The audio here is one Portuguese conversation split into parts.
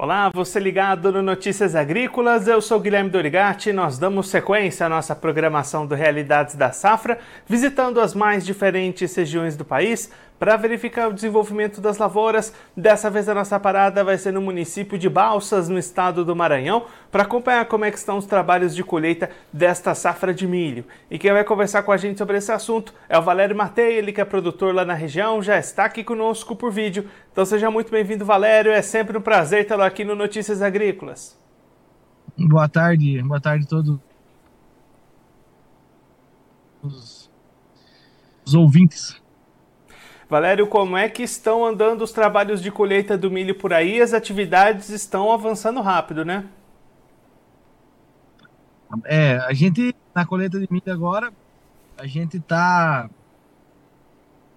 Olá, você ligado no Notícias Agrícolas, eu sou Guilherme Dorigati. Nós damos sequência à nossa programação do Realidades da Safra, visitando as mais diferentes regiões do país para verificar o desenvolvimento das lavouras. Dessa vez a nossa parada vai ser no município de Balsas, no estado do Maranhão, para acompanhar como é que estão os trabalhos de colheita desta safra de milho. E quem vai conversar com a gente sobre esse assunto é o Valério Matei, ele que é produtor lá na região, já está aqui conosco por vídeo. Então seja muito bem-vindo, Valério. É sempre um prazer tê-lo aqui no Notícias Agrícolas. Boa tarde, boa tarde a todos os, ouvintes. Valério, como é que estão andando os trabalhos de colheita do milho por aí? As atividades estão avançando rápido, né? É, a gente na colheita de milho agora, a gente está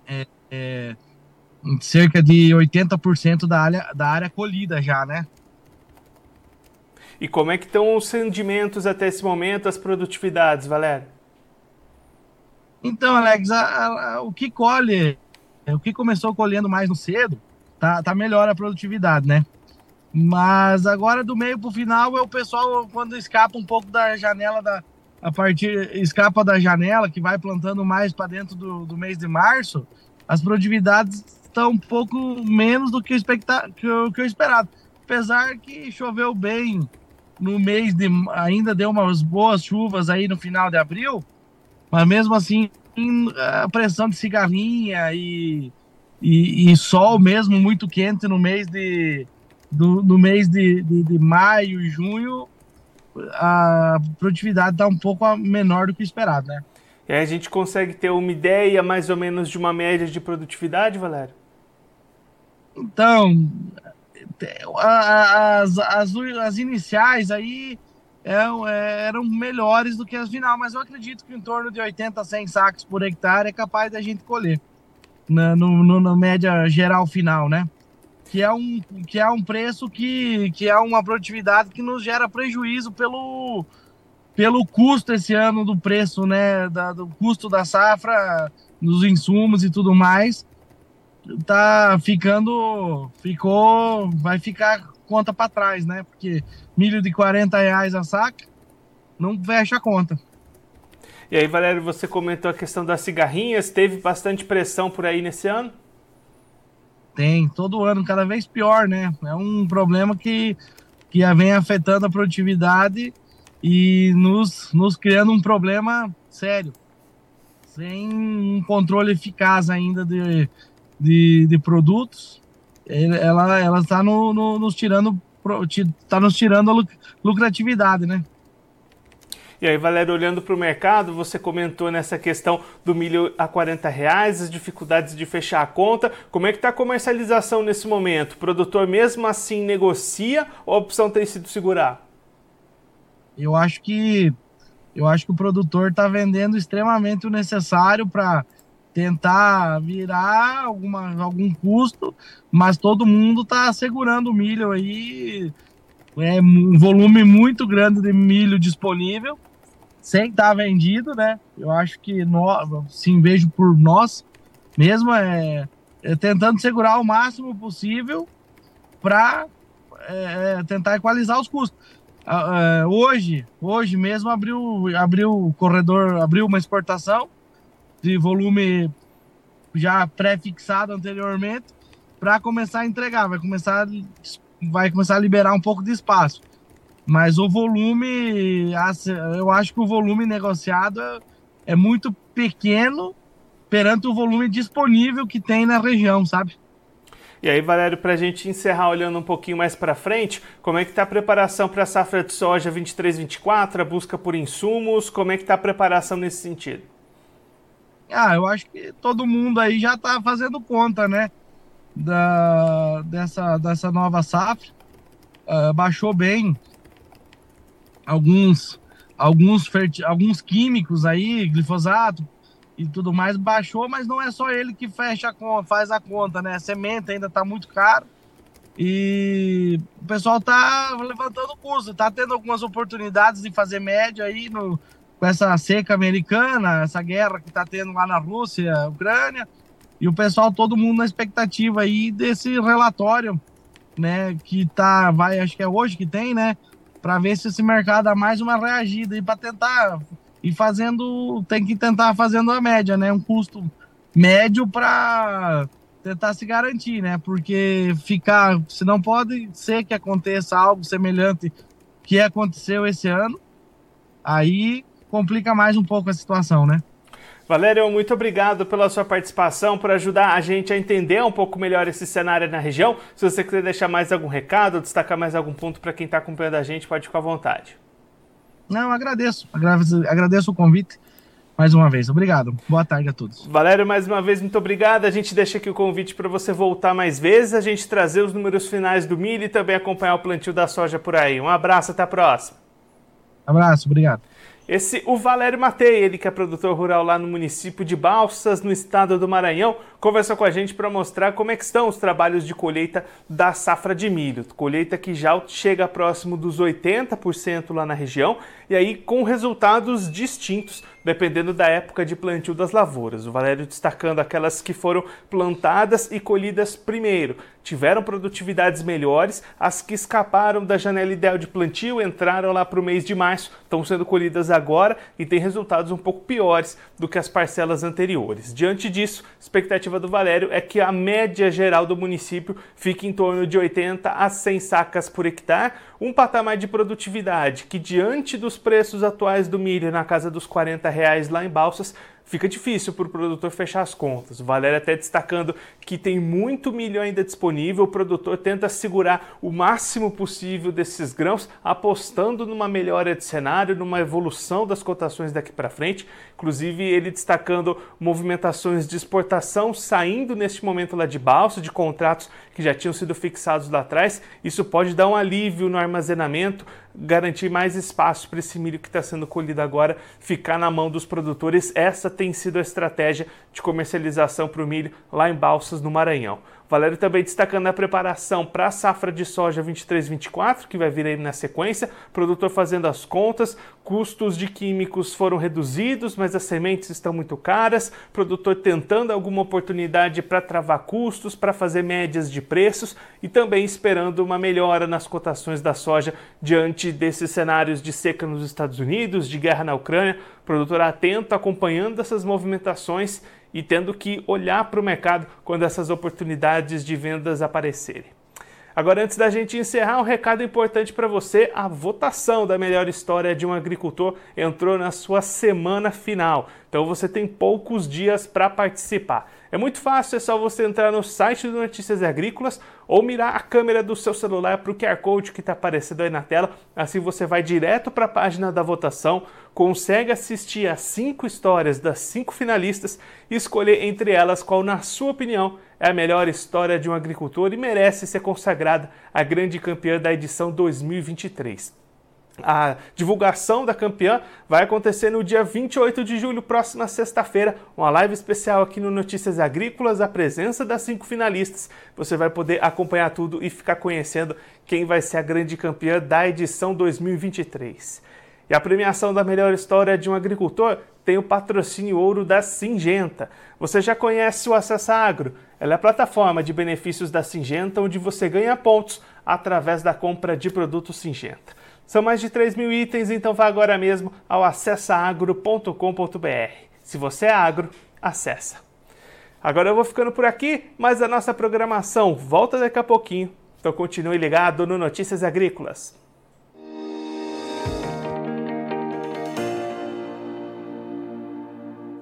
é, é, em cerca de 80% da área, da área colhida já, né? E como é que estão os rendimentos até esse momento, as produtividades, Valério? Então, Alex, a, a, o que colhe o que começou colhendo mais no cedo, tá, tá melhor a produtividade, né? Mas agora do meio para o final é o pessoal quando escapa um pouco da janela da a partir escapa da janela que vai plantando mais para dentro do, do mês de março, as produtividades estão um pouco menos do que, expecta, que, eu, que eu esperado. Apesar que choveu bem no mês de ainda deu umas boas chuvas aí no final de abril, mas mesmo assim a pressão de cigarrinha e, e, e, sol mesmo muito quente no mês de do, no mês de, de, de maio e junho a produtividade está um pouco menor do que esperado, né? E aí a gente consegue ter uma ideia mais ou menos de uma média de produtividade, Valério? Então, as, as, as iniciais aí é, é, eram melhores do que as final, mas eu acredito que em torno de 80 a 100 sacos por hectare é capaz da gente colher na, no, no, na média geral final, né? Que é um, que é um preço que, que é uma produtividade que nos gera prejuízo pelo, pelo custo esse ano do preço, né? Da, do custo da safra, dos insumos e tudo mais. Tá ficando. Ficou. Vai ficar conta para trás, né? Porque milho de 40 reais a saca não fecha a conta. E aí, Valério, você comentou a questão das cigarrinhas, teve bastante pressão por aí nesse ano? Tem, todo ano, cada vez pior, né? É um problema que, que vem afetando a produtividade e nos, nos criando um problema sério, sem um controle eficaz ainda de, de, de produtos ela ela está no, no, nos tirando está nos tirando a lucratividade, né? E aí, Valério, olhando para o mercado, você comentou nessa questão do milho a 40 reais, as dificuldades de fechar a conta. Como é que está a comercialização nesse momento? O produtor mesmo assim negocia ou a opção tem sido segurar? Eu acho que eu acho que o produtor está vendendo extremamente o necessário para tentar virar alguma, algum custo, mas todo mundo está segurando o milho aí, é um volume muito grande de milho disponível, sem estar tá vendido, né? Eu acho que nós, sim, vejo por nós mesmo, é, é tentando segurar o máximo possível para é, é, tentar equalizar os custos. Uh, hoje, hoje mesmo abriu, abriu o corredor, abriu uma exportação de volume já pré-fixado anteriormente para começar a entregar, vai começar vai começar a liberar um pouco de espaço. Mas o volume, eu acho que o volume negociado é muito pequeno perante o volume disponível que tem na região, sabe? E aí, Valério, para a gente encerrar olhando um pouquinho mais para frente, como é que está a preparação para a safra de soja 23-24, a busca por insumos, como é que está a preparação nesse sentido? Ah, eu acho que todo mundo aí já está fazendo conta, né? Da, dessa, dessa nova safra. Uh, baixou bem alguns, alguns, alguns químicos aí, glifosato e tudo mais, baixou, mas não é só ele que fecha a, faz a conta, né? A semente ainda está muito caro. E o pessoal tá levantando o custo, tá tendo algumas oportunidades de fazer média aí no, com essa seca americana, essa guerra que está tendo lá na Rússia, Ucrânia, e o pessoal, todo mundo na expectativa aí desse relatório né? Que tá, vai, acho que é hoje que tem, né? Para ver se esse mercado dá mais uma reagida e para tentar e fazendo, tem que tentar fazendo a média, né? Um custo médio para tentar se garantir, né? Porque ficar, se não pode ser que aconteça algo semelhante que aconteceu esse ano, aí complica mais um pouco a situação, né? Valério, muito obrigado pela sua participação, por ajudar a gente a entender um pouco melhor esse cenário na região. Se você quiser deixar mais algum recado, destacar mais algum ponto para quem está acompanhando a gente, pode ficar à vontade. Não, agradeço. Agradeço, agradeço o convite mais uma vez. Obrigado. Boa tarde a todos. Valério, mais uma vez, muito obrigado. A gente deixa aqui o convite para você voltar mais vezes, a gente trazer os números finais do milho e também acompanhar o plantio da soja por aí. Um abraço, até a próxima. Abraço, obrigado. Esse, o Valério Matei, ele que é produtor rural lá no município de Balsas, no estado do Maranhão, conversou com a gente para mostrar como é estão os trabalhos de colheita da safra de milho. Colheita que já chega próximo dos 80% lá na região e aí com resultados distintos dependendo da época de plantio das lavouras. O Valério destacando aquelas que foram plantadas e colhidas primeiro, tiveram produtividades melhores, as que escaparam da janela ideal de plantio, entraram lá para o mês de março, estão sendo colhidas agora e têm resultados um pouco piores do que as parcelas anteriores. Diante disso, a expectativa do Valério é que a média geral do município fique em torno de 80 a 100 sacas por hectare, um patamar de produtividade que diante dos preços atuais do milho na casa dos 40 reais lá em Balsas fica difícil para o produtor fechar as contas. O Valério até destacando que tem muito milho ainda disponível, o produtor tenta segurar o máximo possível desses grãos, apostando numa melhora de cenário, numa evolução das cotações daqui para frente. Inclusive, ele destacando movimentações de exportação saindo neste momento lá de balsa, de contratos que já tinham sido fixados lá atrás. Isso pode dar um alívio no armazenamento, garantir mais espaço para esse milho que está sendo colhido agora ficar na mão dos produtores. Essa tem sido a estratégia de comercialização para o milho lá em Balsas, no Maranhão. Valério também destacando a preparação para a safra de soja 23-24, que vai vir aí na sequência. Produtor fazendo as contas, custos de químicos foram reduzidos, mas as sementes estão muito caras. Produtor tentando alguma oportunidade para travar custos, para fazer médias de preços e também esperando uma melhora nas cotações da soja diante desses cenários de seca nos Estados Unidos, de guerra na Ucrânia. Produtor atento, acompanhando essas movimentações e tendo que olhar para o mercado quando essas oportunidades de vendas aparecerem. Agora, antes da gente encerrar, um recado importante para você: a votação da melhor história de um agricultor entrou na sua semana final. Então você tem poucos dias para participar. É muito fácil, é só você entrar no site do Notícias Agrícolas ou mirar a câmera do seu celular para o QR Code que está aparecendo aí na tela. Assim você vai direto para a página da votação, consegue assistir as cinco histórias das cinco finalistas e escolher entre elas qual, na sua opinião, é a melhor história de um agricultor e merece ser consagrada a grande campeã da edição 2023. A divulgação da campeã vai acontecer no dia 28 de julho, próxima sexta-feira, uma live especial aqui no Notícias Agrícolas, a presença das cinco finalistas. Você vai poder acompanhar tudo e ficar conhecendo quem vai ser a grande campeã da edição 2023. E a premiação da melhor história de um agricultor tem o patrocínio ouro da Singenta. Você já conhece o Acessa Agro? Ela é a plataforma de benefícios da Singenta, onde você ganha pontos através da compra de produtos Singenta. São mais de 3 mil itens, então vá agora mesmo ao acessaagro.com.br. Se você é agro, acessa. Agora eu vou ficando por aqui, mas a nossa programação volta daqui a pouquinho. Então continue ligado no Notícias Agrícolas.